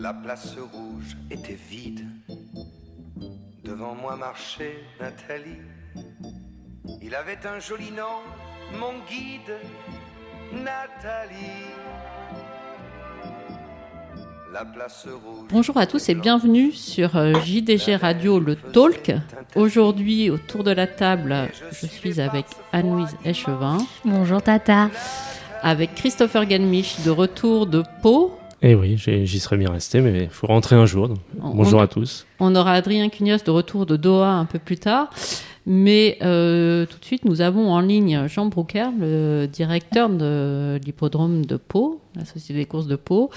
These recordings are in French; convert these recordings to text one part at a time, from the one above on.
La place rouge était vide. Devant moi marchait Nathalie. Il avait un joli nom, mon guide, Nathalie. La place rouge. Bonjour à tous et bienvenue sur euh, JDG Radio Le Talk. Aujourd'hui, autour de la table, je suis avec Anne-Louise Échevin, Bonjour Tata. avec Christopher Ganmich de retour de Pau. Eh oui, j'y serais bien resté, mais il faut rentrer un jour. donc On- Bonjour on- à tous. On aura Adrien Cugnos de retour de Doha un peu plus tard. Mais euh, tout de suite, nous avons en ligne Jean Broucker, le directeur de l'hippodrome de Pau, la Société des courses de Pau.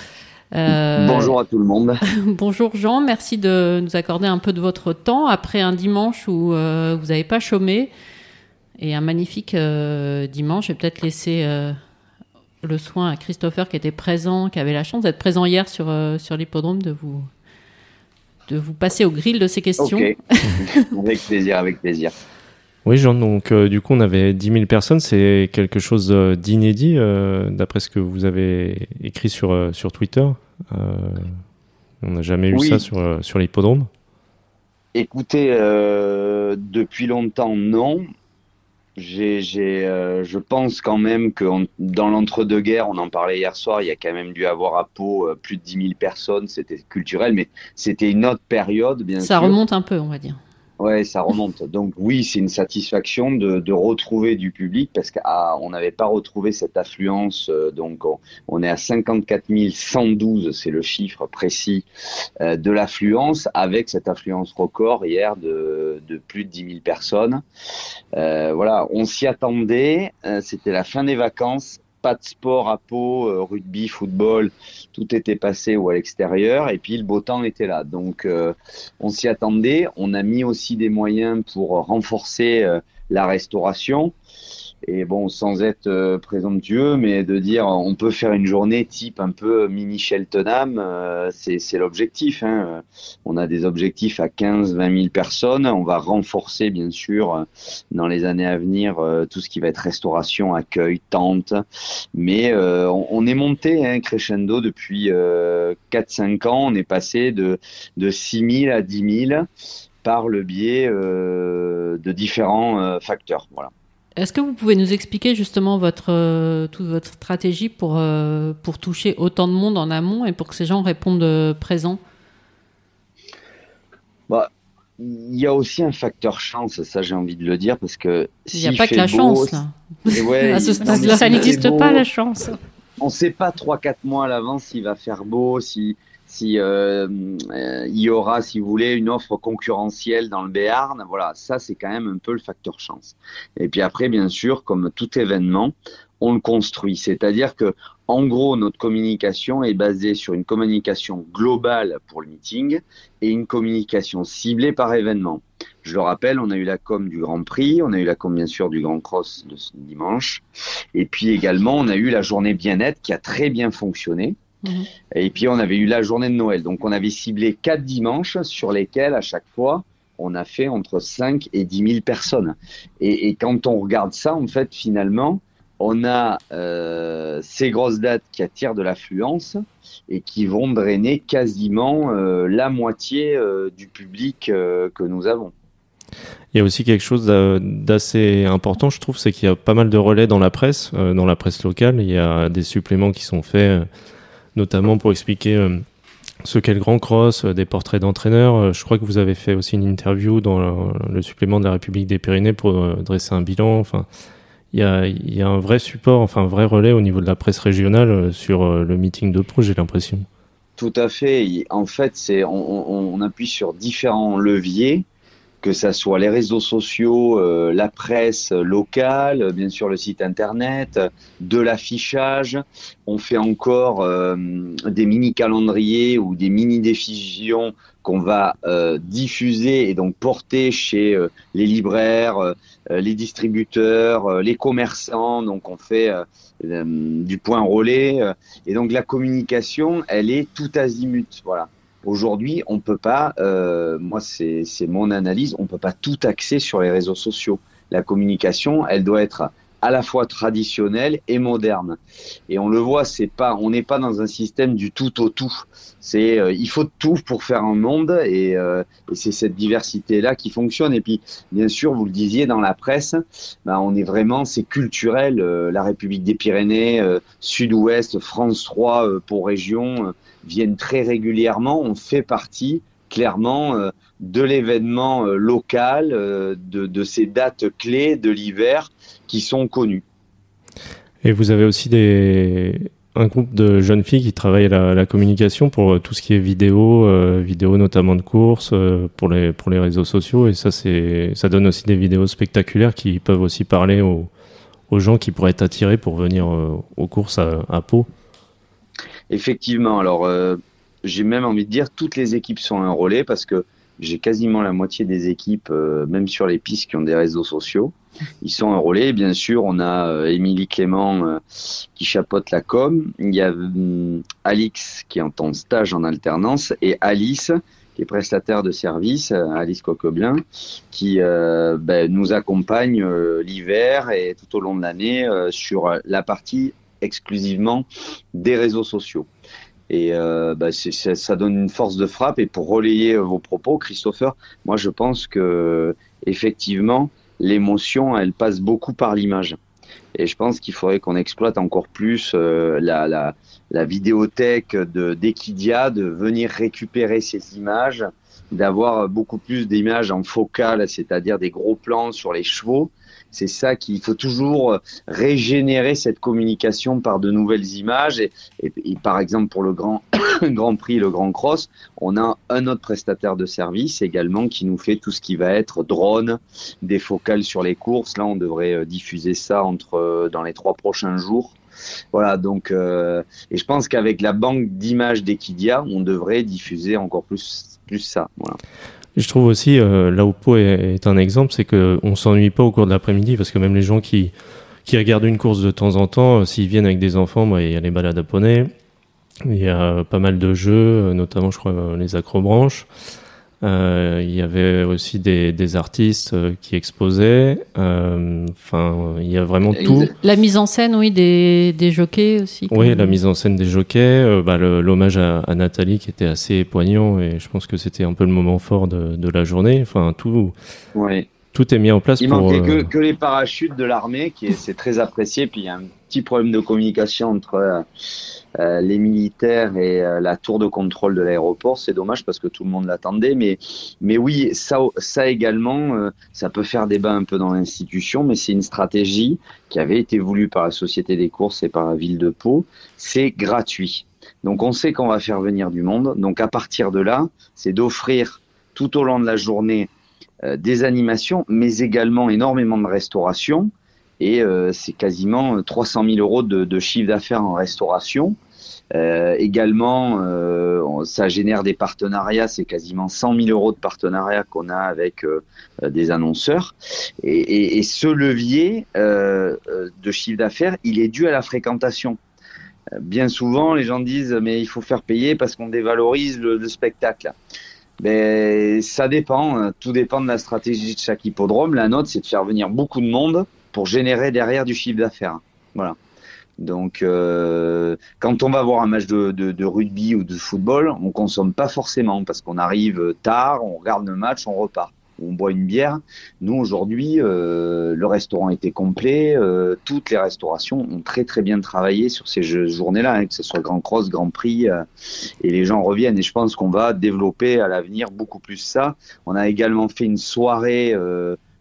Euh, Bonjour à tout le monde. Bonjour Jean, merci de nous accorder un peu de votre temps après un dimanche où euh, vous n'avez pas chômé et un magnifique euh, dimanche. Je vais peut-être laisser euh, le soin à Christopher qui était présent, qui avait la chance d'être présent hier sur, euh, sur l'hippodrome, de vous, de vous passer au grill de ces questions. Ok. avec plaisir, avec plaisir. Oui, Jean, donc euh, du coup, on avait 10 000 personnes. C'est quelque chose euh, d'inédit, euh, d'après ce que vous avez écrit sur, euh, sur Twitter. Euh, on n'a jamais eu Oui. ça sur, sur l'hippodrome. Écoutez, euh, depuis longtemps, non. J'ai, j'ai, euh, je pense quand même que on- dans l'entre-deux-guerres, on en parlait hier soir, il y a quand même dû avoir à Pau euh, plus de 10 000 personnes. C'était culturel, mais c'était une autre période, bien Ça sûr. remonte un peu, on va dire. Ouais, ça remonte. Donc oui, c'est une satisfaction de, retrouver du public parce qu'on n'avait pas retrouvé cette affluence. euh, donc on, est à 54 112, c'est le chiffre précis euh, de l'affluence, avec cette affluence record hier de, plus de 10 000 personnes. Euh, voilà, on s'y attendait. C'était la fin des vacances. Pas de sport à Pau, euh, rugby, football, tout était passé ou à l'extérieur, et puis le beau temps était là. Donc euh, on s'y attendait. On a mis aussi des moyens pour renforcer euh, la restauration. Et bon, sans être euh, présomptueux, mais de dire on peut faire une journée type un peu mini Cheltenham, euh, c'est l'objectif. Hein. On a des objectifs à 15, 20 000 personnes. On va renforcer, bien sûr, euh, dans les années à venir, tout ce qui va être restauration, accueil, tente. Mais euh, on, est monté hein, crescendo depuis euh, 4-5 ans. On est passé de de 6 000 à 10 000 par le biais euh, de différents facteurs. Voilà. Est-ce que vous pouvez nous expliquer justement votre, euh, toute votre stratégie pour, euh, pour toucher autant de monde en amont et pour que ces gens répondent euh, présents? Bah, il y a aussi un facteur chance, ça j'ai envie de le dire, parce que Il n'y a s'il pas que fait la beau, chance, là. et ouais, À ce stade-là, Ça n'existe pas la chance. on ne sait pas 3-4 mois à l'avance s'il va faire beau, si, si euh, euh, y aura, si vous voulez, une offre concurrentielle dans le Béarn. Voilà, ça c'est quand même un peu le facteur chance. Et puis après, bien sûr, comme tout événement, on le construit. C'est-à-dire que, en gros, notre communication est basée sur une communication globale pour le meeting et une communication ciblée par événement. Je le rappelle, on a eu la com du Grand Prix, on a eu la com bien sûr du Grand Cross de ce dimanche, et puis également on a eu la journée bien-être qui a très bien fonctionné. Mhm. Et puis on avait eu la journée de Noël. Donc on avait ciblé quatre dimanches sur lesquels à chaque fois on a fait entre 5 et 10 000 personnes. Et, et quand on regarde ça, en fait, finalement, on a euh, ces grosses dates qui attirent de l'affluence et qui vont drainer quasiment euh, la moitié euh, du public euh, que nous avons. Il y a aussi quelque chose d'a- d'assez important, je trouve, c'est qu'il y a pas mal de relais dans la presse, euh, dans la presse locale. Il y a des suppléments qui sont faits, euh, notamment pour expliquer euh, ce qu'est le Grand Cross, euh, des portraits d'entraîneurs. Euh, je crois que vous avez fait aussi une interview dans le, supplément de la République des Pyrénées pour dresser un bilan. Enfin, il y a, un vrai support, enfin un vrai relais au niveau de la presse régionale sur le meeting de pro, j'ai l'impression. Tout à fait. En fait, c'est on appuie sur différents leviers, que ça soit les réseaux sociaux, euh, la presse locale, bien sûr le site internet, de l'affichage. On fait encore euh, des mini calendriers ou des mini diffusions qu'on va euh, diffuser et donc porter chez euh, les libraires, euh, les distributeurs, euh, les commerçants. Donc on fait du point relais. et donc la communication, elle est tout azimut. Voilà. Aujourd'hui, on peut pas, euh, moi c'est mon analyse, on peut pas tout axer sur les réseaux sociaux. La communication, elle doit être à la fois traditionnel et moderne. Et on le voit, c'est pas, on n'est pas dans un système du tout au tout. C'est, euh, il faut tout pour faire un monde, et, euh, et c'est cette diversité là qui fonctionne. Et puis, bien sûr, vous le disiez dans la presse, bah, on est vraiment, c'est culturel. Euh, la République des Pyrénées, Sud-Ouest, France 3 pour région viennent très régulièrement. On fait partie clairement de l'événement local, de, de ces dates clés de l'hiver qui sont connus. Et vous avez aussi des, un groupe de jeunes filles qui travaillent la, la communication pour euh, tout ce qui est vidéo, euh, vidéo notamment de courses, euh, pour, les, pour les réseaux sociaux. Et ça, ça donne aussi des vidéos spectaculaires qui peuvent aussi parler aux, aux gens qui pourraient être attirés pour venir aux courses à, à Pau. Effectivement. Alors, j'ai même envie de dire toutes les équipes sont enrôlées parce que j'ai quasiment la moitié des équipes, même sur les pistes, qui ont des réseaux sociaux. Ils sont enrôlés. Bien sûr, on a euh, Émilie Clément euh, qui chapeaute la com. Il y a euh, Alix qui est en stage en alternance et Alice qui est prestataire de service, Alice Coqueblin, qui ben, nous accompagne l'hiver et tout au long de l'année sur la partie exclusivement des réseaux sociaux. Et ben, ça donne une force de frappe. Et pour relayer vos propos, Christopher, moi je pense que effectivement, l'émotion, elle passe beaucoup par l'image. Et je pense qu'il faudrait qu'on exploite encore plus euh, la, la, la, vidéothèque de d'Equidia, de venir récupérer ces images, d'avoir beaucoup plus d'images en focale, c'est-à-dire des gros plans sur les chevaux, c'est ça qu'il faut toujours régénérer cette communication par de nouvelles images. Et, par exemple, pour le grand, grand Prix, le Grand Cross, on a un autre prestataire de service également qui nous fait tout ce qui va être drone, des focales sur les courses. Là, on devrait euh, diffuser ça entre euh, dans les trois prochains jours. Voilà, donc, euh, et je pense qu'avec la banque d'images d'Equidia, on devrait diffuser encore plus, plus ça. Je trouve aussi, euh, là où Pau est, un exemple, c'est qu'on s'ennuie pas au cours de l'après-midi, parce que même les gens qui, qui regardent une course de temps en temps, euh, s'ils viennent avec des enfants, bah, il y a les balades à poney, il y a pas mal de jeux, notamment je crois les acrobranches. Euh, il y avait aussi des, des artistes euh, qui exposaient. Euh, enfin, il y a vraiment tout. La mise en scène, oui, des, des jockeys aussi. Oui, la mise en scène des jockeys. bah, L'hommage à, à, Nathalie qui était assez poignant et je pense que c'était un peu le moment fort de, de la journée. Enfin, tout. Oui. Tout est mis en place il pour. manquait que, que, les parachutes de l'armée, qui c'est très apprécié. Puis il y a un petit problème de communication entre euh, les militaires et euh, la tour de contrôle de l'aéroport. C'est dommage parce que tout le monde l'attendait, mais mais oui, ça ça également, euh, ça peut faire débat un peu dans l'institution, mais c'est une stratégie qui avait été voulue par la Société des courses et par la ville de Pau. C'est gratuit. Donc on sait qu'on va faire venir du monde. Donc à partir de là, c'est d'offrir tout au long de la journée des animations, mais également énormément de restauration et euh, c'est quasiment 300 000 euros de, de chiffre d'affaires en restauration. Euh, également, euh, ça génère des partenariats, c'est quasiment 100 000 euros de partenariats qu'on a avec euh, des annonceurs. Et, et, et ce levier euh, de chiffre d'affaires, il est dû à la fréquentation. Bien souvent, les gens disent mais il faut faire payer parce qu'on dévalorise le, le spectacle. Mais ça dépend, tout dépend de la stratégie de chaque hippodrome. La nôtre, c'est de faire venir beaucoup de monde pour générer derrière du chiffre d'affaires. Voilà. Donc, euh, quand on va voir un match de, de, de, rugby ou de football, on consomme pas forcément parce qu'on arrive tard, on regarde le match, on repart, on boit une bière. Nous aujourd'hui, euh, le restaurant était complet, euh, toutes les restaurations ont très très bien travaillé sur ces journées-là, hein, que ce soit Grand Cross, Grand Prix, euh, et les gens reviennent. Et je pense qu'on va développer à l'avenir beaucoup plus ça. On a également fait une soirée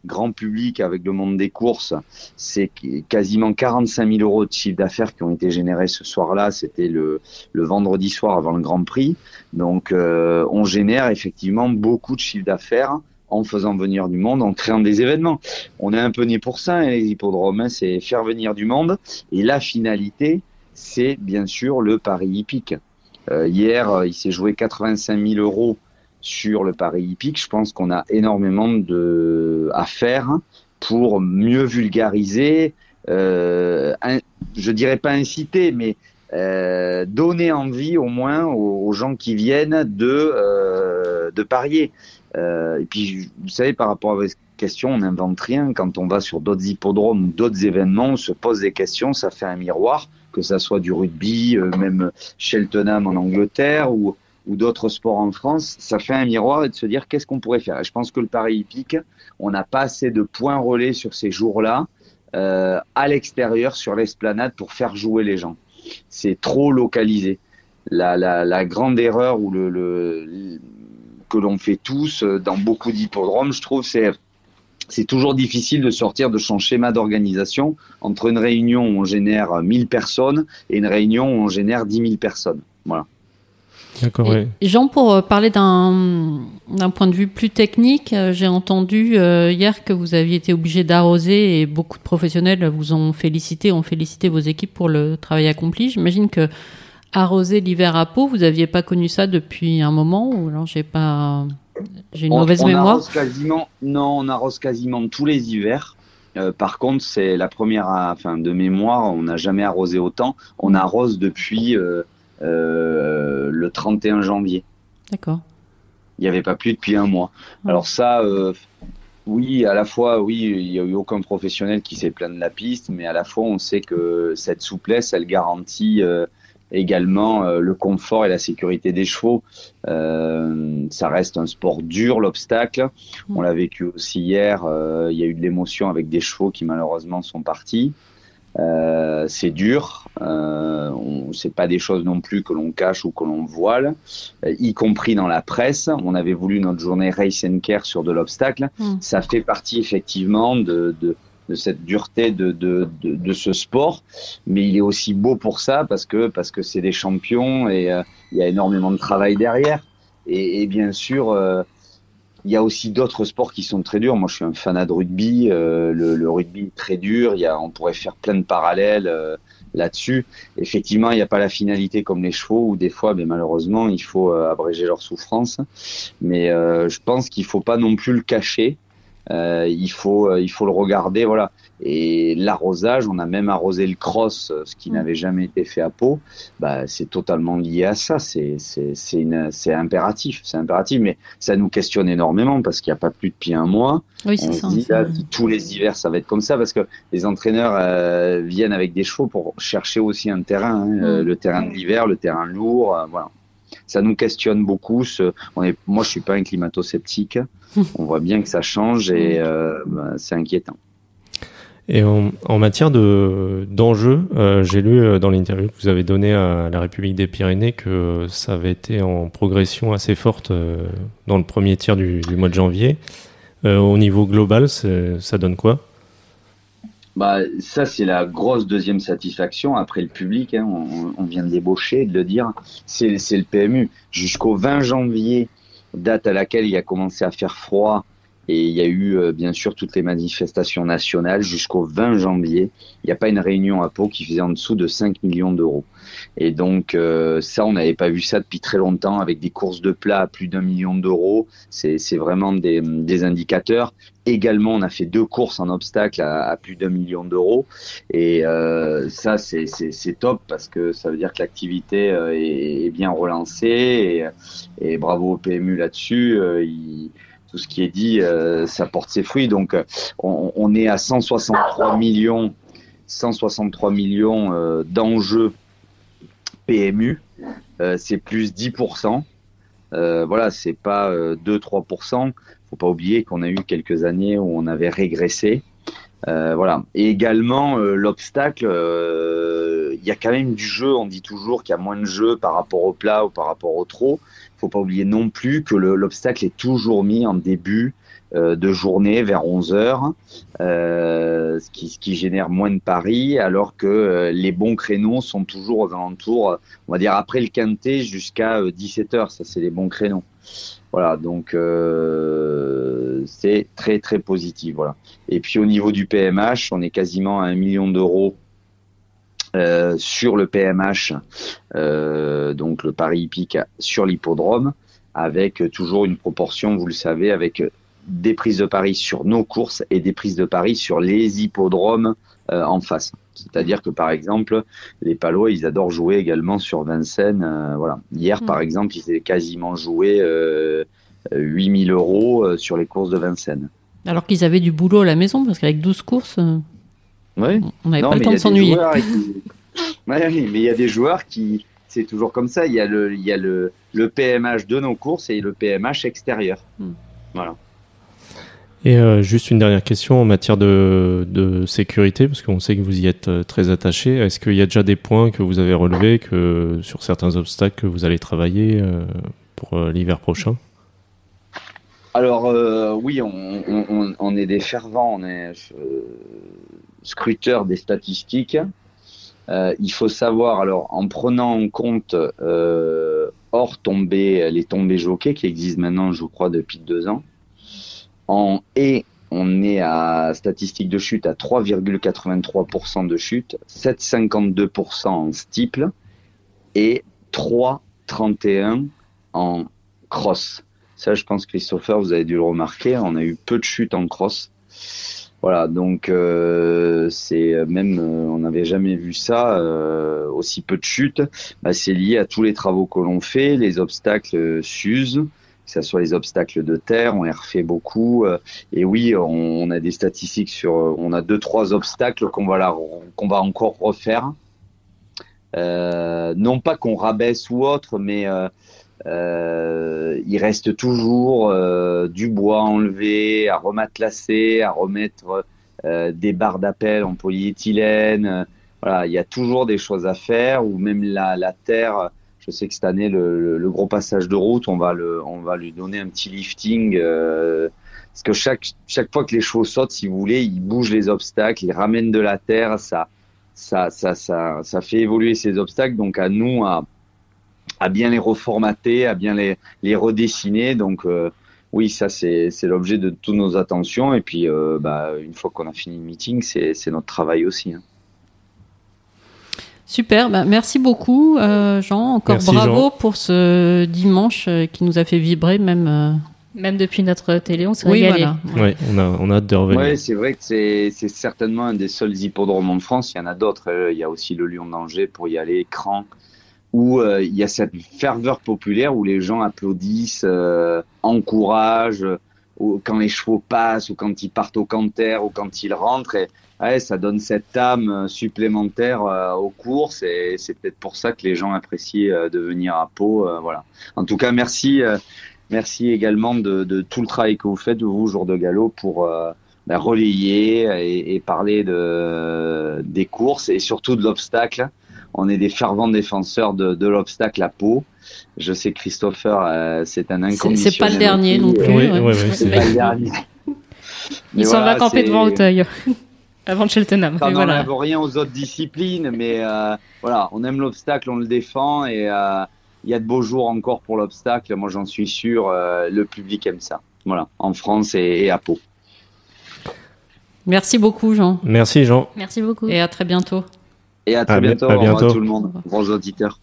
grand public avec le monde des courses, c'est quasiment 45 000 euros de chiffre d'affaires qui ont été générés ce soir-là. C'était le, vendredi soir avant le Grand Prix. Donc, on génère effectivement beaucoup de chiffre d'affaires en faisant venir du monde, en créant des événements. On est un peu né pour ça, hein, les hippodromes, hein, c'est faire venir du monde. Et la finalité, c'est bien sûr le Paris hippique. Euh, hier, il s'est joué 85 000 euros sur le Paris hippique. Je pense qu'on a énormément de à faire pour mieux vulgariser, euh, je dirais pas inciter, mais euh, donner envie au moins aux, gens qui viennent euh, de parier. Euh, et puis, vous savez, par rapport à question, on n'invente rien. Quand on va sur d'autres hippodromes ou d'autres événements, on se pose des questions, ça fait un miroir, que ça soit du rugby, euh, même Cheltenham en Angleterre ou, ou d'autres sports en France, ça fait un miroir de se dire qu'est-ce qu'on pourrait faire? Je pense que le Paris hippique, on n'a pas assez de points relais sur ces jours-là euh, à l'extérieur sur l'esplanade pour faire jouer les gens. C'est trop localisé. La, la, la grande erreur ou le, le que l'on fait tous euh, dans beaucoup d'hippodromes, je trouve, c'est c'est toujours difficile de sortir de son schéma d'organisation entre une réunion où on génère 1000 personnes et une réunion où on génère 10 000 personnes. Voilà. D'accord, oui. Jean, pour euh, parler d'un point de vue plus technique, euh, j'ai entendu hier que vous aviez été obligé d'arroser et beaucoup de professionnels vous ont félicité, ont félicité vos équipes pour le travail accompli. J'imagine que arroser l'hiver à peau, vous n'aviez pas connu ça depuis un moment ou alors j'ai pas j'ai une mauvaise on mémoire arrose quasiment, Non, on arrose quasiment tous les hivers. Euh, par contre, c'est la première, enfin de mémoire, on n'a jamais arrosé autant. On arrose depuis euh, euh, le 31 janvier. D'accord. Il n'y avait pas plus depuis un mois. Alors ça, oui, à la fois, oui, il n'y a eu aucun professionnel qui s'est plaint de la piste, mais à la fois, on sait que cette souplesse, elle garantit également euh, le confort et la sécurité des chevaux. Euh, ça reste un sport dur, l'obstacle. On mm. l'a vécu aussi hier. Euh, il y a eu de l'émotion avec des chevaux qui malheureusement sont partis. Euh, c'est dur, euh, c'est pas des choses non plus que l'on cache ou que l'on voile, y compris dans la presse. On avait voulu notre journée race and care sur de l'obstacle. Mm. Ça fait partie effectivement de, de, de cette dureté de, de, de, ce sport, mais il est aussi beau pour ça parce que parce que c'est des champions et euh, il y a énormément de travail derrière. Et, bien sûr, euh, il y a aussi d'autres sports qui sont très durs. Moi, je suis un fanat de rugby. Euh, le, rugby est très dur. Il y a, on pourrait faire plein de parallèles là-dessus. Effectivement, il n'y a pas la finalité comme les chevaux où des fois, mais malheureusement, il faut abréger leur souffrance. Mais je pense qu'il faut pas non plus le cacher. Euh, il faut euh, il faut le regarder voilà. Et l'arrosage on a même arrosé le cross euh, ce qui mm. n'avait jamais été fait à peau bah c'est totalement lié à ça. C'est c'est c'est impératif. C'est impératif mais ça nous questionne énormément parce qu'il n'y a pas plus depuis un mois. Oui, ça, dit, tous les hivers ça va être comme ça parce que les entraîneurs euh, viennent avec des chevaux pour chercher aussi un terrain hein, mm. le terrain de l'hiver le terrain lourd voilà ça nous questionne beaucoup. Ce, on est, moi, je suis pas un climato-sceptique. on voit bien que ça change et euh, bah, c'est inquiétant. Et en, en matière de d'enjeux, euh, j'ai lu euh, dans l'interview que vous avez donné à la République des Pyrénées que ça avait été en progression assez forte euh, dans le premier tiers du, du mois de janvier. Euh, au niveau global, ça donne quoi? Bah, ça, c'est la grosse deuxième satisfaction après le public. Hein, on, vient de débaucher, de le dire. C'est le PMU. Jusqu'au 20 janvier, date à laquelle il a commencé à faire froid et il y a eu euh, bien sûr toutes les manifestations nationales jusqu'au 20 janvier. Il n'y a pas une réunion à Pau qui faisait en dessous de 5 millions d'euros. Et donc euh, ça, on n'avait pas vu ça depuis très longtemps avec des courses de plat à plus d'un million d'euros. C'est vraiment des, des, indicateurs. Également, on a fait deux courses en obstacle à, plus d'un million d'euros. Et euh, ça, c'est top parce que ça veut dire que l'activité euh, est, bien relancée. Et, bravo au PMU là-dessus. il tout ce qui est dit, euh, ça porte ses fruits. Donc, euh, on, est à 163 millions, 163 millions euh, d'enjeux PMU. C'est plus 10%. Euh, voilà, c'est pas 2-3%. Faut pas oublier qu'on a eu quelques années où on avait régressé. voilà. Et également l'obstacle, il y a quand même du jeu. On dit toujours qu'il y a moins de jeu par rapport au plat ou par rapport au trot faut pas oublier non plus que l'obstacle est toujours mis en début euh, de journée vers 11 heures, euh, ce, qui, génère moins de paris, alors que euh, les bons créneaux sont toujours aux alentours, on va dire après le quintet jusqu'à 17 heures, ça c'est les bons créneaux. Voilà, donc c'est très très positif. Voilà. Et puis au niveau du PMH, on est quasiment à un million d'euros euh, sur le PMH, euh, donc le Paris hippique sur l'hippodrome, avec toujours une proportion, vous le savez, avec des prises de paris sur nos courses et des prises de paris sur les hippodromes euh, en face. C'est-à-dire que par exemple, les Palois, ils adorent jouer également sur Vincennes. Euh, voilà. Hier, mm. par exemple, ils avaient quasiment joué 8000 euros sur les courses de Vincennes. Alors qu'ils avaient du boulot à la maison, parce qu'avec 12 courses, euh, Ouais. on n'avait pas le temps de s'ennuyer. qui- Ouais, mais il y a des joueurs qui, c'est toujours comme ça. Il y a le, il y a le, le PMH de nos courses et le PMH extérieur. Hmm. Voilà. Et euh, juste une dernière question en matière de, de sécurité, parce qu'on sait que vous y êtes euh, très attaché. Est-ce qu'il y a déjà des points que vous avez relevés que, sur certains obstacles que vous allez travailler euh, pour euh, l'hiver prochain? Alors euh, oui, on, on, on- on est des fervents, on est scruteurs des statistiques. Euh, il faut savoir, alors en prenant en compte euh, hors tombées, les tombées jockeys qui existent maintenant, je crois, depuis deux ans, on est à statistique de chute à 3,83% de chute, 7,52% en steeple et 3,31 en cross. Ça, je pense, Christopher, vous avez dû le remarquer, on a eu peu de chutes en cross. Voilà, donc euh, c'est même, euh, on n'avait jamais vu ça, euh, aussi peu de chutes. Bah, c'est lié à tous les travaux que l'on fait, les obstacles euh, s'usent, que ce soit les obstacles de terre, on les refait beaucoup. euh, et oui, on, on a des statistiques sur, euh, on a deux trois obstacles qu'on va la, qu'on va encore refaire. Euh, non pas qu'on rabaisse ou autre, mais euh, il reste toujours euh, du bois enlevé, à rematelacer, à remettre euh, des barres d'appel en polyéthylène. Voilà, il y a toujours des choses à faire. Ou même la, la terre. Je sais que cette année, le, le- le gros passage de route, on va le, on va lui donner un petit lifting. euh, parce que chaque, chaque fois que les chevaux sautent, si vous voulez, ils bougent les obstacles, ils ramènent de la terre, ça, ça, ça, ça, ça fait évoluer ces obstacles. Donc à nous à, à bien les reformater, à bien les, les redessiner. Donc euh, oui, ça c'est l'objet de toutes nos attentions. Et puis euh, bah, une fois qu'on a fini le meeting, c'est notre travail aussi. hein. Super, bah, merci beaucoup euh, Jean. Encore Merci, bravo Jean. pour ce dimanche qui nous a fait vibrer même. euh, Même depuis notre télé, on s'est Oui, régalé. voilà. Ouais, on a, on a hâte de revenir. Ouais, c'est vrai que c'est certainement un des seuls hippodromes de France. Il y en a d'autres. Il y a aussi le Lion d'Angers pour y aller, Cran, où euh, il y a cette ferveur populaire où les gens applaudissent, euh, encouragent, euh, ou quand les chevaux passent, ou quand ils partent au canter, ou quand ils rentrent. Et ouais, ça donne cette âme euh, supplémentaire euh, aux courses. Et c'est peut-être pour ça que les gens apprécient de venir à Pau. voilà. En tout cas, merci. Merci également de, de tout le travail que vous faites, vous, jour de galop, pour ben, relayer et, et parler de, des courses et surtout de l'obstacle. On est des fervents défenseurs de, de l'obstacle à Pau. Je sais que Christopher, euh, c'est un inconditionnel. c'est pas le dernier non plus. Oui, ouais. ouais, ouais, c'est- C'est pas le dernier. Il s'en voilà, va camper devant Auteuil. Avant de Cheltenham. Mais voilà. n'enlève rien aux autres disciplines, mais euh, voilà, on aime l'obstacle, on le défend et euh, il y a de beaux jours encore pour l'obstacle. Moi, j'en suis sûr, euh, le public aime ça. Voilà, en France et, et à Pau. Merci beaucoup Jean Merci Jean. Merci beaucoup. et à très bientôt. Et à très À bi- bientôt. à bientôt. tout le monde, bons auditeurs.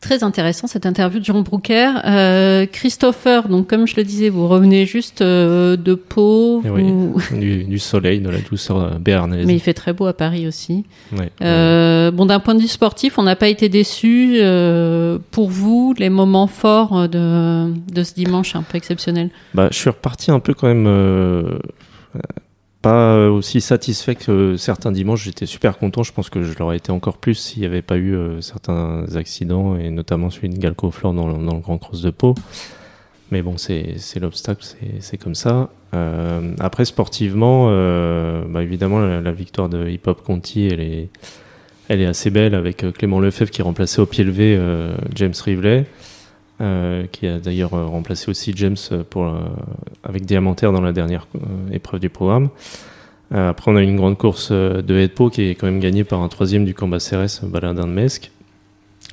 Très intéressant cette interview de Jean Broucker. Euh, Christopher, donc comme je le disais, vous revenez juste euh, de Pau, Eh oui. vous- Du, du soleil, de la douceur béarnaise. mais il fait très beau à Paris aussi. Ouais. Euh, bon, d'un point de vue sportif, on n'a pas été déçus. Euh, pour vous, les moments forts de, de ce dimanche un peu exceptionnel? Bah, je suis reparti un peu quand même pas aussi satisfait que certains dimanches. J'étais super content. Je pense que je l'aurais été encore plus s'il n'y avait pas eu euh, certains accidents et notamment celui de Galco Fleur dans, le- dans le Grand Cross de Pau. Mais bon, c'est l'obstacle, c'est- comme ça. Euh, après, sportivement, euh, bah, évidemment, la, victoire de Hip Hop Conti, elle est, elle est assez belle avec euh, Clément Lefebvre qui remplaçait au pied levé euh, James Rivley. Euh, qui a d'ailleurs euh, remplacé aussi James euh, pour, euh, avec Diamantaire dans la dernière épreuve du programme. Après, on a une grande course de Hedpo qui est quand même gagnée par un troisième du Cambacérès, Baladin de Mesque.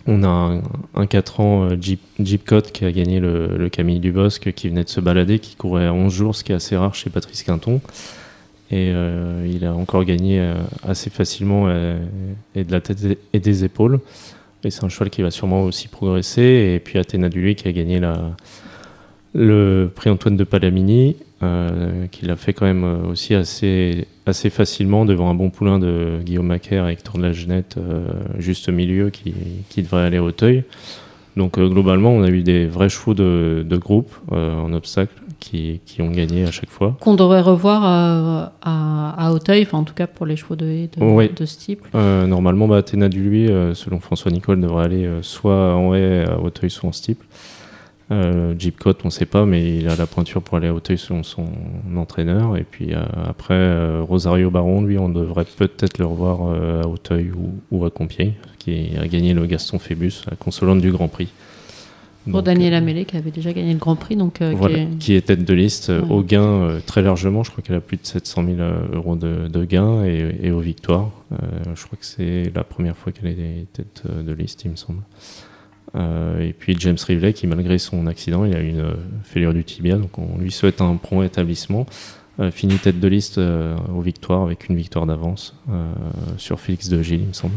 On a un, un 4 ans Jeep, Jeep qui a gagné le, le Camille Dubosc qui venait de se balader, qui courait à 11 jours, ce qui est assez rare chez Patrice Quinton. Et il a encore gagné assez facilement et de la tête et des épaules. Et c'est un cheval qui va sûrement aussi progresser. Et puis Athéna Dulé qui a gagné le prix Antoine de Palamini, euh, qui l'a fait quand même euh, aussi assez, facilement devant un bon poulain de Guillaume Macaire et Hector de la Genette, euh, juste au milieu, qui, devrait aller au teuil. Donc globalement, on a eu des vrais chevaux de, de groupe en obstacle qui, qui ont gagné à chaque fois. Qu'on devrait revoir euh, à, à Hauteuil, enfin en tout cas pour les chevaux de haie de, Oui. de ce type. Euh, normalement, bah, Athéna du lui, euh, selon François Nicole, devrait aller soit en haie à Hauteuil, soit en steeple. Euh, Jeep Cote, on ne sait pas, mais il a la pointure pour aller à Hauteuil selon son entraîneur. Et puis euh, après, euh, Rosario Baron, lui, on devrait peut-être le revoir à Hauteuil ou, ou à Compiègne, qui a gagné le Gaston Phébus, la consolante du Grand Prix. Pour Donc, Daniel euh, Amélé qui avait déjà gagné le Grand Prix, donc euh, qui est- qui est tête de liste euh, Ouais. au gain euh, très largement. Je crois qu'elle a plus de 700 000 euh, euros de, de gains et, et aux victoires. Euh, je crois que c'est la première fois qu'elle est tête de liste, il me semble. Et puis James Rivley, qui malgré son accident, il a eu une fêlure du tibia, donc on lui souhaite un prompt établissement. Finit tête de liste aux victoires avec une victoire d'avance sur Félix de Gilles, il me semble.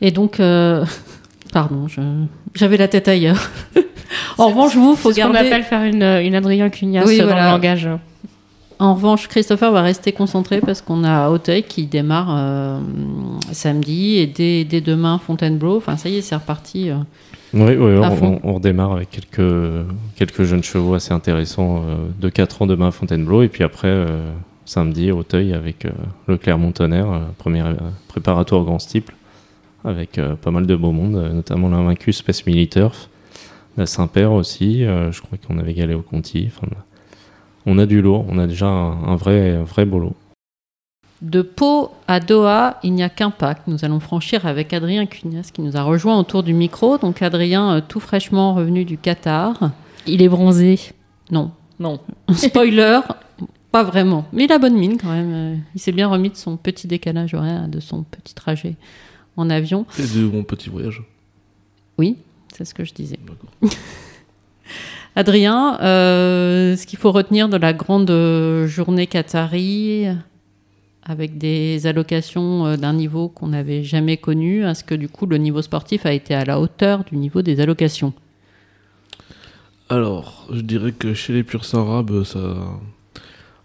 Et donc, euh, pardon, je- j'avais la tête ailleurs. en revanche, vous, faut C'est ce qu'on garder. appelle faire une, une Adrien Cugnas Oui, dans voilà. le langage. En revanche, Christopher va rester concentré parce qu'on a Hauteuil qui démarre euh, samedi et dès, dès demain Fontainebleau. Enfin, ça y est, c'est reparti. euh. Oui, oui, À on, fond. on redémarre avec quelques, quelques jeunes chevaux assez intéressants euh, de 4 ans demain à Fontainebleau. Et puis après, euh, samedi, Auteuil avec euh, le Clermont-Tonnerre, euh, premier euh, préparatoire grand steeple, avec euh, pas mal de beau monde, euh, notamment l'invaincu Space Militurf, la Saint-Père aussi. euh, je crois qu'on avait galé au Conti. Enfin, on a du lourd, on a déjà un, un vrai, un vrai beau lot. De Pau à Doha, il n'y a qu'un pas que nous allons franchir avec Adrien Cugnas qui nous a rejoint autour du micro. Donc Adrien, tout fraîchement revenu du Qatar. Il est bronzé. Non, Non. spoiler, pas vraiment. Mais il a bonne mine quand même. Il s'est bien remis de son petit décalage horaire, de son petit trajet en avion. Et de mon petit voyage. Oui, c'est ce que je disais. Adrien, euh, ce qu'il faut retenir de la grande journée Qatari, avec des allocations euh, d'un niveau qu'on n'avait jamais connu, est-ce que du coup le niveau sportif a été à la hauteur du niveau des allocations? Alors, je dirais que chez les purs arabes, ça,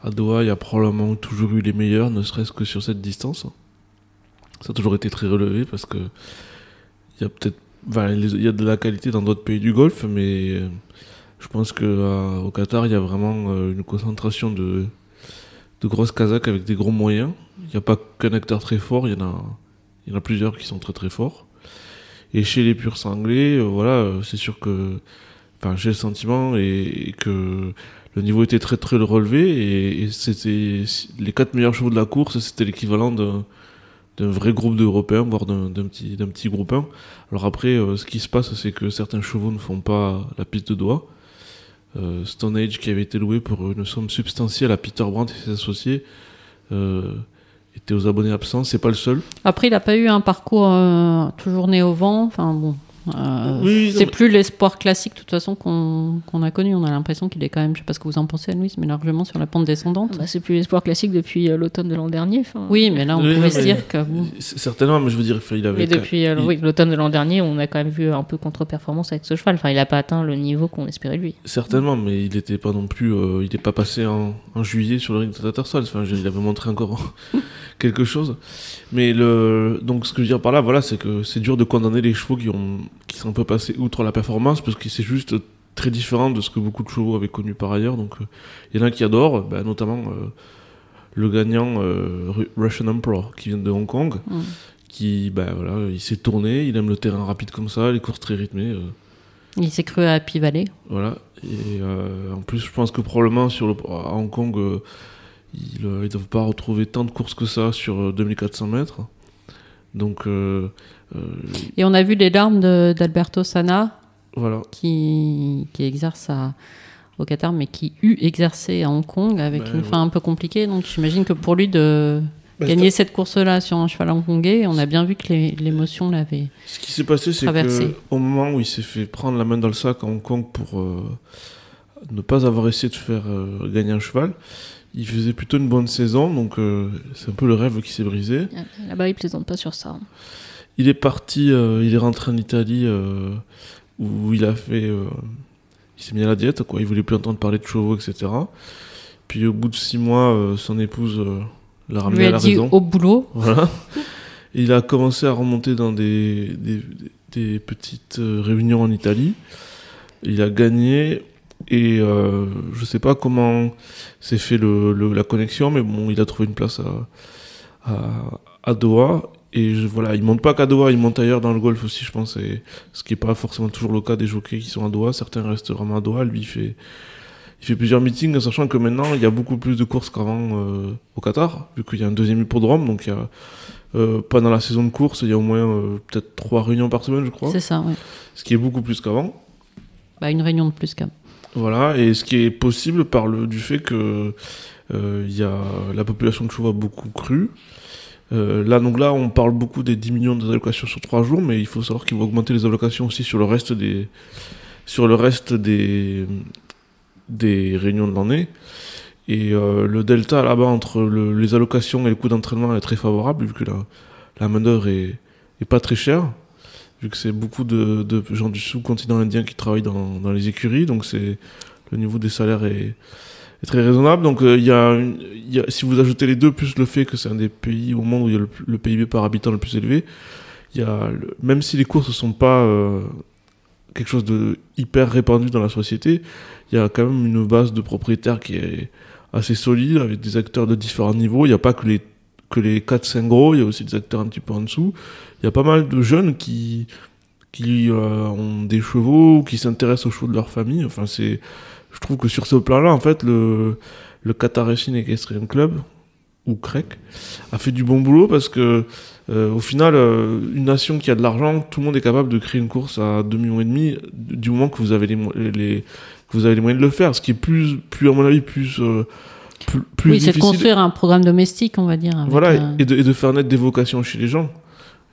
à Doha, il y a probablement toujours eu les meilleurs, ne serait-ce que sur cette distance. Ça a toujours été très relevé parce que il y a peut-être, il y a de la qualité dans d'autres pays du Golfe, mais euh, je pense que euh, Qatar, il y a vraiment euh, une concentration de de grosses Kazakhs avec des gros moyens. Il n'y a pas qu'un acteur très fort, il y en a, il y en a plusieurs qui sont très très forts. Et chez les purs euh, voilà, c'est sûr que j'ai le sentiment et, que le niveau était très très relevé et, et c'était les quatre meilleurs chevaux de la course c'était l'équivalent d'un d'un vrai groupe d'Européens voire d'un petit petit groupe 1 alors après euh, ce qui se passe c'est que certains chevaux ne font pas la piste de doigt euh, Stone Age qui avait été loué pour une somme substantielle à Peter Brandt et ses associés euh, était aux abonnés absents. C'est pas le seul. Après, il n'a pas eu un parcours toujours né au vent. Enfin bon, euh, Oui, c'est plus l'espoir classique de toute façon qu'on a connu. On a l'impression qu'il est quand même, je sais pas ce que vous en pensez, Louise, mais largement sur la pente descendante. Bah, c'est plus l'espoir classique depuis euh, l'automne de l'an dernier. Oui, mais là, on Oui, pouvait se dire que bon, certainement mais je veux dire il avait Mais depuis euh, il- l'automne de l'an dernier, on a quand même vu un peu contre-performance avec ce cheval. Enfin, il n'a pas atteint le niveau qu'on espérait de lui. Certainement, mais il n'était pas non plus. euh, il n'est pas passé en, en juillet sur le ring de Tattersall. Enfin, je- il avait montré encore quelque chose. Mais le, donc, ce que je veux dire par là, voilà, c'est que c'est dur de condamner les chevaux qui, ont, qui sont un peu passés outre la performance, parce que c'est juste très différent de ce que beaucoup de chevaux avaient connu par ailleurs. Donc, euh, il y en a qui adorent, bah, notamment euh, le gagnant euh, Ru- Russian Emperor, qui vient de Hong Kong, Mm. qui, bah, voilà, il s'est tourné, il aime le terrain rapide comme ça, les courses très rythmées. euh, il s'est cru à Happy Valley. voilà. Et en plus, je pense que probablement sur le, à Hong Kong, ils ne doivent pas retrouver tant de courses que ça sur euh, 2400 mètres. Donc, euh, euh, Et on a vu les larmes d'Alberto Sana, voilà. qui, qui exerce à- au Qatar, mais qui eut exercé à Hong Kong avec Ben, une ouais. fin un peu compliquée. Donc j'imagine que pour lui de Bah, gagner cette course-là sur un cheval hongkongais, on a bien vu que l'émotion l'avait. Ce qui s'est passé, c'est Traversé. que au moment où il s'est fait prendre la main dans le sac à Hong Kong pour euh, ne pas avoir essayé de faire euh, gagner un cheval, il faisait plutôt une bonne saison. Donc, euh, c'est un peu le rêve qui s'est brisé. Là-bas, il plaisante pas sur ça. Il est parti, euh, il est rentré en Italie euh, où il a fait. il s'est mis à la diète, quoi. Il voulait plus entendre parler de chevaux, etc. Puis au bout de six mois, son épouse l'a ramené lui à a la dit raison. au boulot. Voilà. Il a commencé à remonter dans des, des, des petites réunions en Italie. Il a gagné et euh, je sais pas comment s'est fait le, le- la connexion, mais bon, il a trouvé une place à, à, à Doha. Et je, voilà, il monte pas qu'à Doha, il monte ailleurs dans le golf aussi, je pense. Et ce qui est pas forcément toujours le cas des jockeys qui sont à Doha. Certains restent vraiment à Doha. Lui, il fait, il fait plusieurs meetings, sachant que maintenant, il y a beaucoup plus de courses qu'avant euh, au Qatar, vu qu'il y a un deuxième hippodrome. Donc, il y a, euh, pendant la saison de course, il y a au moins euh, peut-être trois réunions par semaine, je crois. C'est ça, ouais. Ce qui est beaucoup plus qu'avant. Bah, une réunion de plus même. Voilà, et ce qui est possible par le du fait que euh, y a la population de chevaux a beaucoup cru. Euh, là, donc là, on parle beaucoup des 10 millions d'allocations sur 3 jours, mais il faut savoir qu'ils vont augmenter les allocations aussi sur le reste des sur le reste des des réunions de l'année. Et euh, le delta là-bas entre le- les allocations et le coût d'entraînement est très favorable, vu que la, la main-d'œuvre est, est pas très chère, vu que c'est beaucoup de, gens du sous-continent indien qui travaillent dans, les écuries, donc c'est le niveau des salaires est, très raisonnable. Donc euh, y a si vous ajoutez les deux, plus le fait que c'est un des pays au monde où il y a le, PIB par habitant le plus élevé, y a même si les courses ne sont pas euh, quelque chose de hyper répandu dans la société, il y a quand même une base de propriétaires qui est assez solide avec des acteurs de différents niveaux. Il n'y a pas que les que les 4-5 gros, il y a aussi des acteurs un petit peu en dessous. Il y a pas mal de jeunes qui qui euh, ont des chevaux, ou qui s'intéressent aux chevaux de leur famille. Enfin, c'est, je trouve que sur ce plan-là, en fait, le le Qatar Racing Equestrian Club ou CREC a fait du bon boulot parce que euh, au final, euh, une nation qui a de l'argent, tout le monde est capable de créer une course à 2 millions et demi du moment que vous avez les, les que vous avez les moyens de le faire. Ce qui est plus, plus à mon avis, plus plus, plus oui, c'est de construire un programme domestique, on va dire. avec Voilà, un- et, de, et de faire naître des vocations chez les gens.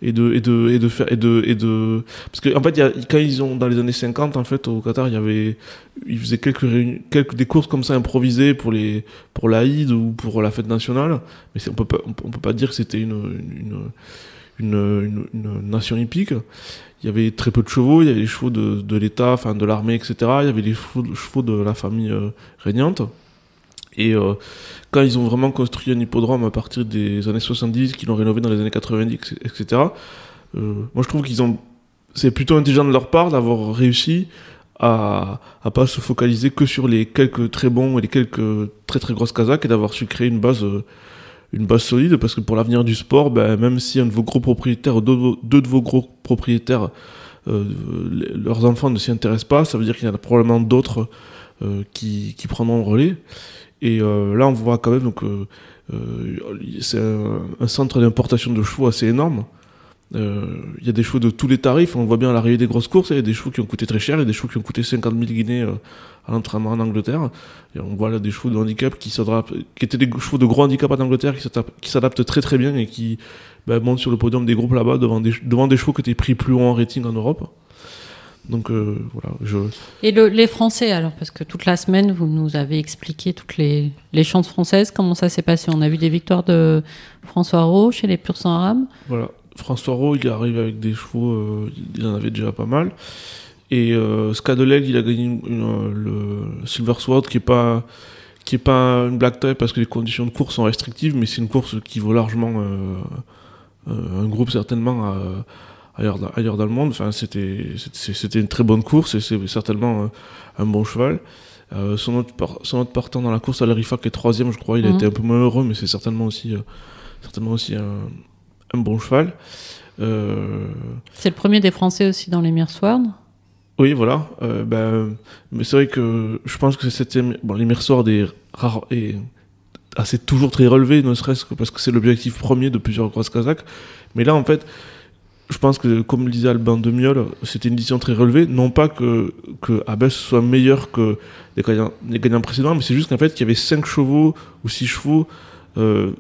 Et de, et de, et de faire, et de, et de, parce que, en fait, il y a, quand ils ont, dans les années 50, en fait, au Qatar, il y avait, ils faisaient quelques réunions, quelques, des courses comme ça improvisées pour les, pour l'Aïd ou pour la fête nationale. Mais on peut pas, on peut, on peut pas dire que c'était une, une, une, une, une nation hippique. Il y avait très peu de chevaux, il y avait les chevaux de, de l'État, enfin, de l'armée, etc. Il y avait les chevaux, chevaux de la famille euh, régnante. Et euh, quand ils ont vraiment construit un hippodrome à partir des années 70, qu'ils l'ont rénové dans les années 90, etc., euh, moi je trouve qu'ils ont. C'est plutôt intelligent de leur part d'avoir réussi à, à pas se focaliser que sur les quelques très bons et les quelques très très grosses Kazakhs et d'avoir su créer une base, euh, une base solide parce que pour l'avenir du sport, ben, même si un de vos gros propriétaires, vos- deux de vos gros propriétaires, leurs enfants ne s'y intéressent pas, ça veut dire qu'il y en a probablement d'autres qui, qui prendront le relais. Et euh, là, on voit quand même que euh, c'est un, centre d'importation de chevaux assez énorme. Euh, Il y a des chevaux de tous les tarifs. On voit bien à l'arrivée des grosses courses. Il y a des chevaux qui ont coûté très cher et des chevaux qui ont coûté 50 000 guinées euh, à l'entraînement en Angleterre. Et on voit là des chevaux de handicap qui, s'adaptent- qui étaient des chevaux de gros handicap en Angleterre qui s'adaptent- très très bien et qui bah, montent sur le podium des groupes là-bas devant devant des chevaux qui étaient pris plus haut en rating en Europe. Donc euh, voilà, je, Et le- les Français, alors, parce que toute la semaine, vous nous avez expliqué toutes les, les chances françaises, comment ça s'est passé? On a vu des victoires de François Rowe chez les Pur Sang Rame. Voilà. François Rowe, il arrive avec des chevaux, euh, il en avait déjà pas mal. Et euh, Scadeleg, il a gagné une- une, euh, le Silver Sword, qui est pas qui est pas une black type parce que les conditions de course sont restrictives, mais c'est une course qui vaut largement un groupe certainement à- ailleurs, dans- ailleurs dans le monde. Enfin, c'était c'était c'était une très bonne course et c'est certainement un, un bon cheval. Euh, son, autre par- son autre partant dans la course, Alarifa, qui est troisième, je crois, il a Mhm. été un peu moins heureux, mais c'est certainement aussi, euh, certainement aussi un, un bon cheval. Euh, C'est le premier des Français aussi dans les Sword. oui, voilà. Euh, ben, mais c'est vrai que je pense que c'est septième. Bon, les Mersword est rare et assez toujours très relevé, ne serait-ce que parce que c'est l'objectif premier de plusieurs grosses Kazakhs. Mais là, en fait, je pense que, comme le disait Alban de Miol, c'était une édition très relevée. Non pas que, que Abbas soit meilleur que les gagnants, précédents, mais c'est juste qu'en fait, il y avait 5 chevaux ou 6 chevaux euh,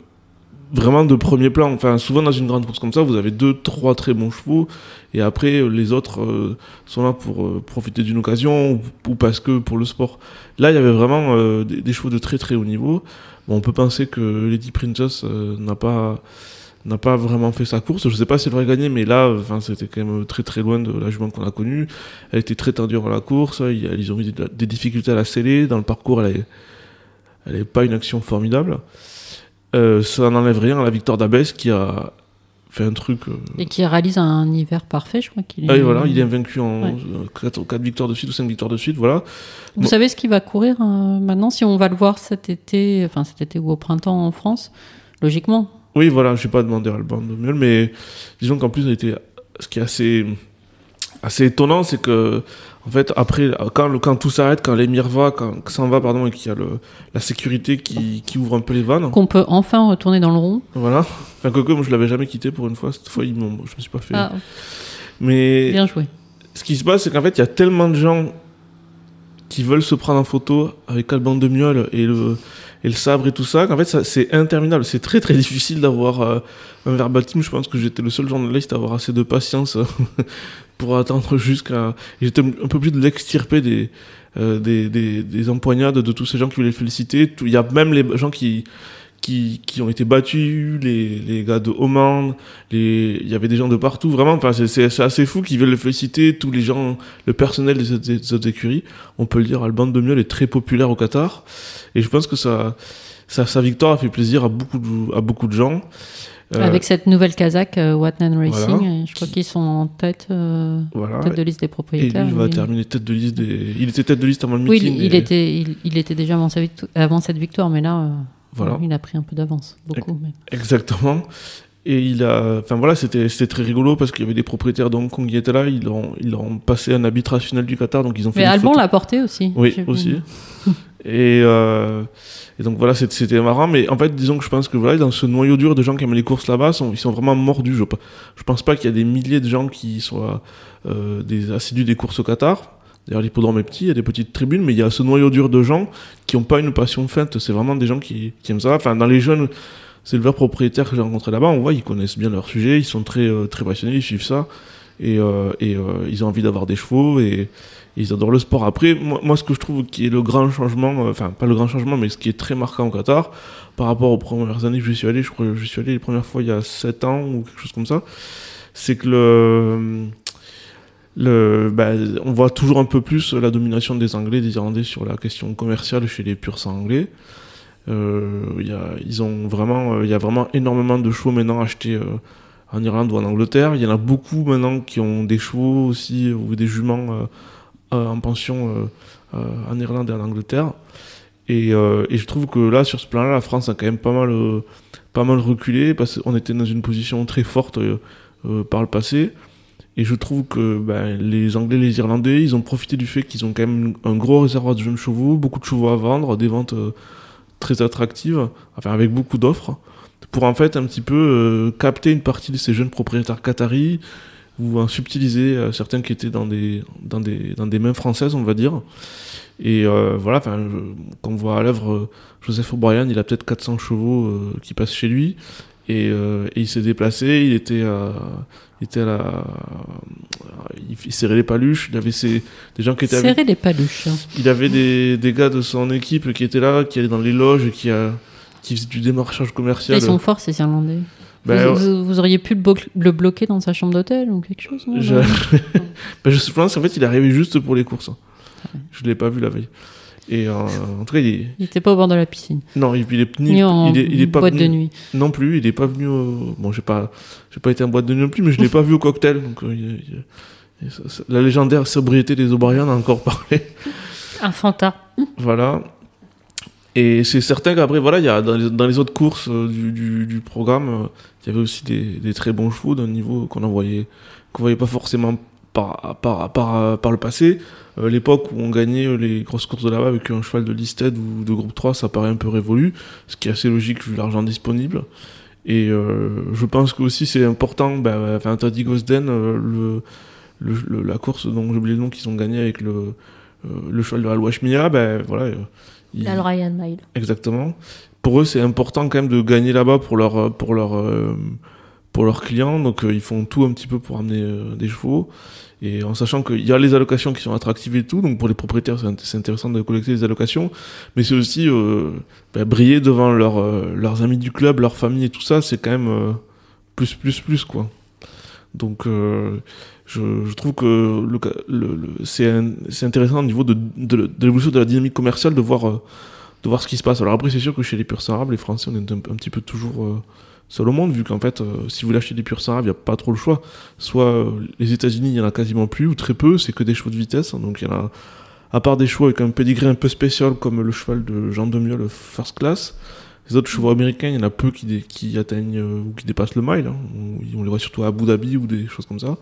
vraiment de premier plan. Enfin, souvent dans une grande course comme ça, vous avez deux, trois très bons chevaux, et après, les autres euh, sont là pour euh, profiter d'une occasion ou, ou parce que pour le sport. Là, il y avait vraiment euh, des, des chevaux de très très haut niveau. Bon, on peut penser que Lady Princess euh, n'a pas n'a pas vraiment fait sa course. Je sais pas si elle aurait gagné, mais là, enfin, c'était quand même très très loin de la jument qu'on a connue. Elle était très tendue dans la course. Ils ont eu des, difficultés à la sceller. Dans le parcours, elle n'avait pas une action formidable. Euh, ça n'enlève rien à la victoire d'Abès qui a fait un truc. euh, Et qui réalise un hiver parfait, je crois qu'il est. Ah, et voilà, il est invaincu en Ouais. 4, victoires de suite ou 5 victoires de suite, voilà. Vous Bon. savez ce qu'il va courir euh, maintenant si on va le voir cet été, enfin cet été ou au printemps en France? Logiquement. Oui, voilà, je vais pas demandé à Alban de mieux, mais disons qu'en plus, été, ce qui est assez, assez étonnant, c'est que, en fait, après, quand, le, quand tout s'arrête, quand l'émir va, quand s'en va, pardon, et qu'il y a le, la sécurité qui, qui ouvre un peu les vannes, Qu'on peut enfin retourner dans le rond. voilà. Enfin, Coco, moi, je l'avais jamais quitté pour une fois, cette fois, ils m'ont- je me suis pas fait. Ah, mais bien joué. ce qui se passe, c'est qu'en fait, il y a tellement de gens qui veulent se prendre en photo avec Alban de Miol et le, et le sabre et tout ça, qu'en fait, c'est interminable. C'est très très difficile d'avoir euh, un verbatim. Je pense que j'étais le seul journaliste à avoir assez de patience pour attendre jusqu'à. J'étais un peu obligé de l'extirper des, euh, des, des, des empoignades de tous ces gens qui voulaient le féliciter. Il y a même les gens qui. Qui, qui ont été battus, les, les gars de Oman, les, il y avait des gens de partout, vraiment, enfin, c'est- assez fou qu'ils veulent le féliciter, tous les gens, le personnel des autres, des autres écuries, on peut le dire, Alban de Miol est très populaire au Qatar, et je pense que ça, ça, sa victoire a fait plaisir à beaucoup de, à beaucoup de gens. Euh, Avec cette nouvelle Kazakh, euh, Watnan Racing, voilà. et je crois qu'ils sont en tête, euh, voilà. tête de liste des Et lui, propriétaires. il va oui. terminer tête de liste des, il était tête de liste avant le Oui, meeting. il, il et était, il, il était déjà avant, sa cette victoire, mais là, euh, Voilà. il a pris un peu d'avance, beaucoup. mais- Exactement. Et il a, enfin voilà, c'était très rigolo parce qu'il y avait des propriétaires de Hong Kong qui étaient là. Ils ont ils ont passé un arbitrage final du Qatar, donc ils ont fait. Mais Alban l'a porté aussi. Oui, aussi. et, euh, et donc voilà, c'était- marrant. Mais en fait, disons que je pense que voilà, dans ce noyau dur de gens qui aiment les courses là-bas, ils sont vraiment mordus. Je, je pense pas qu'il y a des milliers de gens qui soient euh, des assidus des courses au Qatar. D'ailleurs, l'hippodrome est petit, il y a des petites tribunes, mais il y a ce noyau dur de gens qui n'ont pas une passion feinte. C'est vraiment des gens qui, qui aiment ça. Enfin, dans les jeunes éleveurs propriétaires que j'ai rencontrés là-bas, on voit, ils connaissent bien leur sujet, ils sont très, euh, très passionnés, ils suivent ça. Et, euh, et euh, ils ont envie d'avoir des chevaux et, ils adorent le sport. Après, moi, moi, ce que je trouve qui est le grand changement, euh, enfin, pas le grand changement, mais ce qui est très marquant au Qatar, par rapport aux premières années que je suis allé, je crois que je suis allé les premières fois il y a 7 ans ou quelque chose comme ça, c'est que le. Bah, on voit toujours un peu plus la domination des Anglais, des Irlandais sur la question commerciale chez les purs sang anglais. Euh, il y a, ils ont vraiment, euh, il y a vraiment énormément de chevaux maintenant achetés euh, en Irlande ou en Angleterre. Il y en a beaucoup maintenant qui ont des chevaux aussi ou des juments en pension en Irlande et en Angleterre. Et, je trouve que là, sur ce plan-là, la France a quand même pas mal, pas mal reculé parce qu'on était dans une position très forte par le passé. Et je trouve que ben, les Anglais, les Irlandais, ils ont profité du fait qu'ils ont quand même un gros réservoir de jeunes chevaux, beaucoup de chevaux à vendre, des ventes euh, très attractives, enfin avec beaucoup d'offres, pour en fait un petit peu euh, capter une partie de ces jeunes propriétaires qataris ou en subtiliser euh, certains qui étaient dans des, dans, des, dans des mains françaises, on va dire. Et voilà, quand on voit à l'œuvre Joseph O'Brien, il a peut-être 400 chevaux qui passent chez lui. Et, euh, et il s'est déplacé, il était, il était à la. Il, il serrait les paluches, il avait ses, des gens qui étaient avec Serrer les paluches. hein. il avait des, des gars de son équipe qui étaient là, qui allaient dans les loges et qui, a, qui faisaient du démarchage commercial. Ils sont forts, ces Irlandais. Ben, vous, vous- vous auriez pu le, blo- le bloquer dans sa chambre d'hôtel ou quelque chose je... ben, je pense qu'en fait, il est arrivé juste pour les courses. Je l'ai pas vu la veille. Et euh, en tout cas, il est... Il était pas au bord de la piscine. non, il, il est ni- Ni en il est, il est pas boîte venu de nuit. non plus. Il est pas venu. Au... Bon, j'ai pas, j'ai pas été en boîte de nuit non plus, mais je l'ai pas vu au cocktail. Donc, euh, il- il- et ça- ça- la légendaire sobriété des O'Brien a encore parlé. Un fanta. Voilà. Et c'est certain qu'après, voilà, il y a dans les, dans les autres courses euh, du, du, du programme, il y avait aussi des, des très bons chevaux d'un niveau qu'on voyait, qu'on voyait pas forcément par, par, par, par le passé. Euh, L'époque où on gagnait euh, les grosses courses de là-bas avec un cheval de listed ou de groupe 3, ça paraît un peu révolu, ce qui est assez logique vu l'argent disponible. Et euh, je pense que aussi c'est important, ben, enfin, t'as dit Gosden, euh, le, le, le- la course dont j'ai oublié le nom qu'ils ont gagné avec le, euh, le cheval de la Louachmia, ben voilà. euh, ils- La Ryan Mile. Exactement. Pour eux, c'est important quand même de gagner là-bas pour leur pour leur euh, pour leurs clients. Donc euh, ils font tout un petit peu pour amener euh, des chevaux. Et en sachant qu'il y a les allocations qui sont attractives et tout, donc pour les propriétaires c'est int- c'est intéressant de collecter les allocations, mais c'est aussi euh, bah, briller devant leurs euh, leurs amis du club, leur famille et tout ça, c'est quand même plus plus plus quoi. Donc je, trouve que le, c'est intéressant au niveau de, de, l'évolution de la dynamique commerciale de voir de voir ce qui se passe. Alors après, c'est sûr que chez les purs arabes, les Français, on est un, petit peu toujours seul au monde, vu qu'en fait, euh, si vous voulez acheter des purs arabes, il n'y a pas trop le choix. Soit euh, les États-Unis, il y en a quasiment plus, ou très peu, c'est que des chevaux de vitesse. Donc il y en a, à part des chevaux avec un pedigree un peu spécial, comme le cheval de Jean Demieux, le First Class, les autres chevaux américains, il y en a peu qui, atteignent euh, ou qui dépassent le mile. hein. On, on les voit surtout à Abu Dhabi ou des choses comme ça.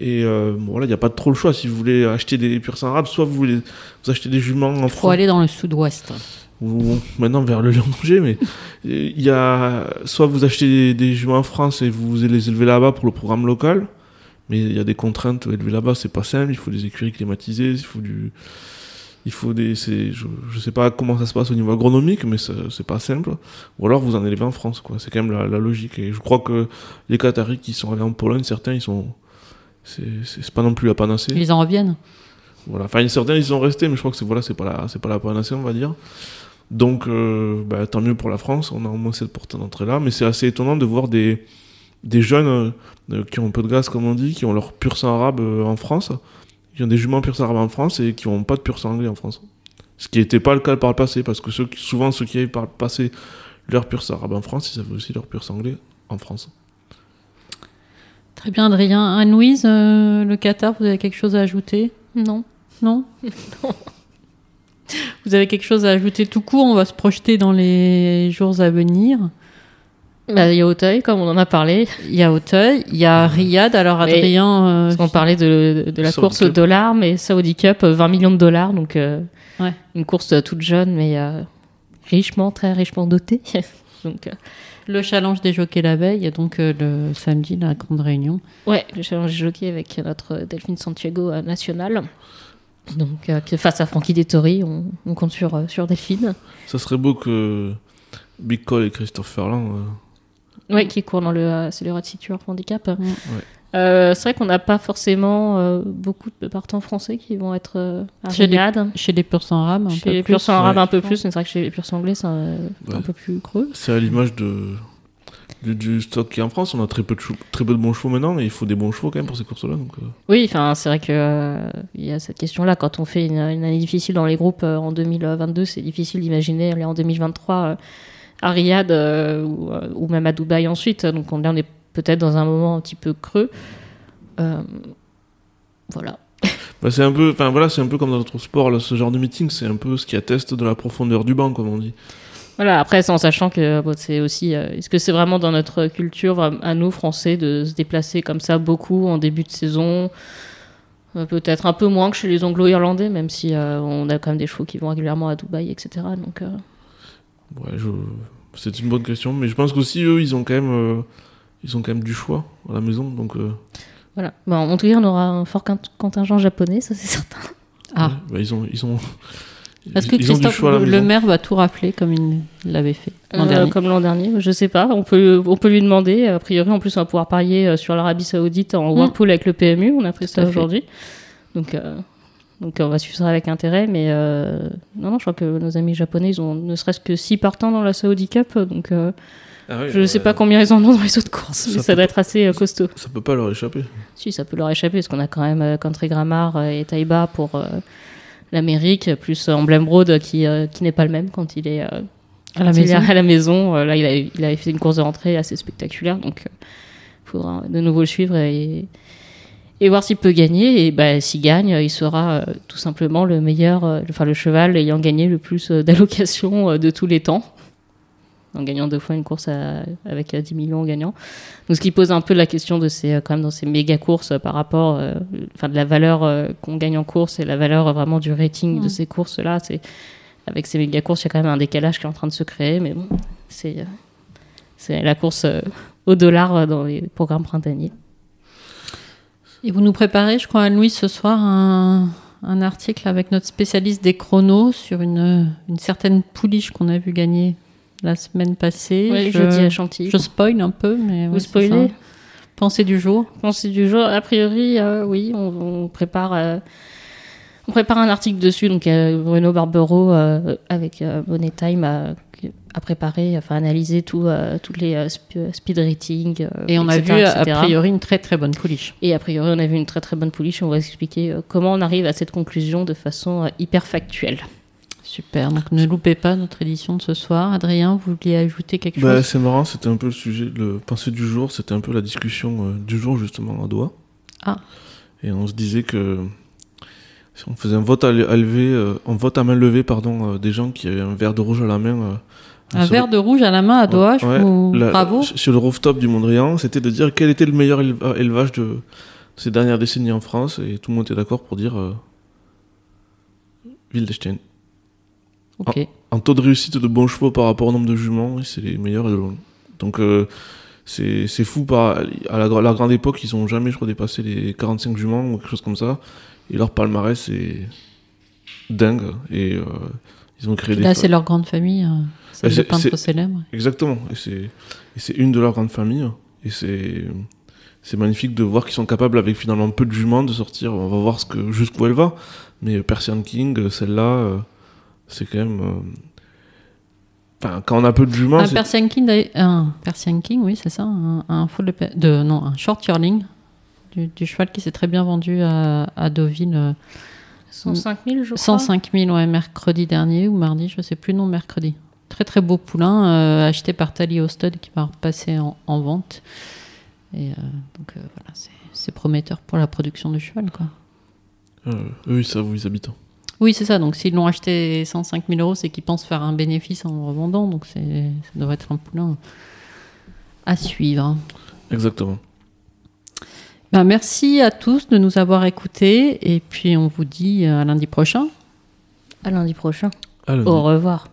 Et bon, voilà, il n'y a pas trop le choix. Si vous voulez acheter des purs arabes, soit vous voulez vous achetez des juments en faut France aller dans le sud-ouest. Ou maintenant vers le Lion d'Angers, mais il y a soit vous achetez des, des juments en France et vous les élevez là-bas pour le programme local, mais il y a des contraintes élever là-bas, c'est pas simple. Il faut des écuries climatisées, il faut du, il faut des, c'est, je, je sais pas comment ça se passe au niveau agronomique, mais c'est pas simple. Ou alors vous en élevez en France, quoi. C'est quand même la, la logique. Et je crois que les Qataris qui sont allés en Pologne, certains ils sont, c'est, c'est c'est pas non plus la panacée. Ils en reviennent. Voilà. Enfin, certains ils sont restés, mais je crois que c'est voilà, c'est pas la, c'est pas la panacée, on va dire. Donc, euh, bah, tant mieux pour la France. On a au moins cette porte d'entrée là, mais c'est assez étonnant de voir des des jeunes euh, qui ont un peu de gaz, comme on dit, qui ont leur pur sang arabe euh, en France, qui ont des juments pur sang arabe en France et qui ont pas de pur sang anglais en France. Ce qui n'était pas le cas par le passé, parce que ceux qui, souvent ceux qui avaient par le passé leur pur sang arabe en France, ils avaient aussi leur pur sang anglais en France. Très bien, Adrien. Anne-Louise, euh, le Qatar, vous avez quelque chose à ajouter? Non? Non? Vous avez quelque chose à ajouter tout court On va se projeter dans les jours à venir. Bah, Il y a Auteuil, comme on en a parlé. Il y a Auteuil, il y a Riyad. Alors, Adrien, euh, Parce qu'on parlait de, de la Saudi course au dollar, mais Saudi Cup, euh, 20 millions de dollars, donc euh, Ouais. une course euh, toute jeune, mais euh, richement, très richement dotée. donc, euh, le challenge des jockeys la veille, et donc euh, le samedi, la grande réunion. ouais, le challenge jockey avec notre Delphine Santiago euh, national. Donc, euh, face à Frankie Dettori, on, on compte sur, euh, sur Delphine. Ça serait beau que Big Cole et Christophe Ferland. euh, Oui, qui court dans le, euh, c'est le Red City Handicap. C'est vrai qu'on n'a pas forcément euh, beaucoup de partants français qui vont être euh, à Chez les-. Chez les purs sang arabes, un Chez peu les plus. purs sang arabes ouais. un peu plus, mais c'est vrai que chez les purs sang anglais c'est un, Ouais. un peu plus creux. C'est à l'image de, du, du stock qui est en France. On a très peu de, très peu de bons chevaux maintenant, mais il faut des bons chevaux quand même pour ces courses-là. Donc, euh, Oui, enfin c'est vrai que euh, y a cette question-là quand on fait une, une année difficile dans les groupes euh, en 2022, c'est difficile d'imaginer aller en 2023 euh, à Riyad ou, ou même à Dubaï ensuite. Donc on, là on est peut-être dans un moment un petit peu creux. Voilà. bah, c'est un peu, enfin voilà, c'est un peu comme dans notre sport. Là, ce genre de meeting, c'est un peu ce qui atteste de la profondeur du banc, comme on dit. Voilà, après, c'est en sachant que bon, c'est aussi. euh, Est-ce que c'est vraiment dans notre culture, à nous, Français, de se déplacer comme ça beaucoup en début de saison? Euh, Peut-être un peu moins que chez les Anglo-Irlandais, même si euh, on a quand même des chevaux qui vont régulièrement à Dubaï, etc. Donc, Ouais, je... c'est une bonne question, mais je pense qu'aussi eux, ils ont quand même, ils ont quand même du choix à la maison, donc. voilà. Bon, en tout cas, on aura un fort cont- contingent japonais, ça c'est certain. Ah. ouais, bah, ils ont, ils ont. Est-ce que ils ont du Christophe le, maire va tout rafler comme il l'avait fait l'an Euh, dernier comme l'an dernier, je sais pas. On peut, on peut lui demander. A priori, en plus, on va pouvoir parier euh, sur l'Arabie Saoudite en Mm. Whirlpool avec le PMU. On a fait Tout ça aujourd'hui. Donc, euh, donc, on va suivre ça avec intérêt. Mais euh, non, non, je crois que nos amis japonais, ils ont ne serait-ce que 6 partants dans la Saudi Cup. Donc, euh, Ah je ne sais pas combien ils en ont dans les autres courses, ça mais ça doit être assez costaud. Ça peut pas leur échapper. Si, ça peut leur échapper, parce qu'on a quand même Country Grammar et Taiba pour euh, l'Amérique, plus Emblem Road qui, euh, qui n'est pas le même quand il est, euh, à la maison. à la maison. Euh, là, il avait, il avait fait une course de rentrée assez spectaculaire, donc il faudra de nouveau le suivre et, et voir s'il peut gagner. Et bah, s'il gagne, il sera euh, tout simplement le meilleur, enfin le cheval ayant gagné le plus d'allocations de tous les temps. En gagnant deux fois une course à- avec euh, 10 millions en gagnant. Donc, ce qui pose un peu la question de ces, euh, quand même dans ces méga courses euh, par rapport, euh, enfin, de la valeur euh, qu'on gagne en course et la valeur euh, vraiment du rating de ces courses-là. C'est, avec ces méga courses, il y a quand même un décalage qui est en train de se créer, mais bon, c'est, euh, c'est la course euh, au dollar euh, dans les programmes printaniers. Et vous nous préparez, je crois, Anne-Louise, ce soir, un, un article avec notre spécialiste des chronos sur une, une certaine pouliche qu'on a vu gagner la semaine passée. Oui, je, jeudi à Chantilly. je spoil un peu, mais Vous ouais, spoilez. Pensée du jour. Pensée du jour, a priori, euh, oui, on, on prépare. euh, on prépare un article dessus, donc euh, Bruno Barbero euh, avec Bonnet Time a, a préparé, enfin analysé tout, tous les sp- speed ratings. Et on a etc., vu, a priori, une très très bonne pouliche. Et a priori, on a vu une très très bonne pouliche. On va expliquer comment on arrive à cette conclusion de façon hyper factuelle. Super, donc ne loupez pas notre édition de ce soir. Adrien, vous vouliez ajouter quelque Bah, chose c'est marrant, c'était un peu le sujet, le pensée du jour, c'était un peu la discussion euh, du jour justement à Doha. Ah. Et on se disait que si on faisait un vote à, à lever, euh, un vote à main levée, pardon, euh, des gens qui avaient un verre de rouge à la main. euh, Un verre de rouge à la main à Doha, je Ouais, vous... la- bravo. Sur le rooftop du Mondrian, c'était de dire quel était le meilleur éle- élevage de ces dernières décennies en France, et tout le monde était d'accord pour dire euh, Wildestein. Ok. En taux de réussite de bons chevaux par rapport au nombre de juments, c'est les meilleurs. Donc euh, c'est c'est fou, par, à la, gra- la grande époque, ils ont jamais, je crois, dépassé les 45 juments ou quelque chose comme ça, et leur palmarès c'est dingue, et euh, ils ont créé des... Là, c'est leur grande famille, euh, celle Bah, de c'est- peintres c'est- célèbres. Exactement. Et c'est, c'est une de leurs grandes familles. Et c'est, c'est magnifique de voir qu'ils sont capables, avec finalement peu de juments, de sortir. On va voir ce que, jusqu'où elle va. Mais Persian King, celle-là, euh, c'est quand même. euh, Enfin, quand on a peu de juments, Un Persian King, d'ailleurs- un Persian King, oui, c'est ça, un, un full de, de- non, un short yearling du, du cheval qui s'est très bien vendu à, à Deauville. euh, 105 000, je crois. 105 000, ouais, mercredi dernier ou mardi, je sais plus, non, mercredi. Très très beau poulain, euh, acheté par Tally Hosted qui va repasser en, en vente. Et euh, donc euh, voilà, c'est- prometteur pour la production du cheval, quoi. euh, eux, ils savent où ils habitent. Oui, c'est ça. Donc, s'ils l'ont acheté 105 000 euros, c'est qu'ils pensent faire un bénéfice en le revendant. Donc, c'est, ça devrait être un poulain à suivre. Exactement. Ben, merci à tous de nous avoir écoutés. Et puis, on vous dit à lundi prochain. À lundi prochain. Au revoir.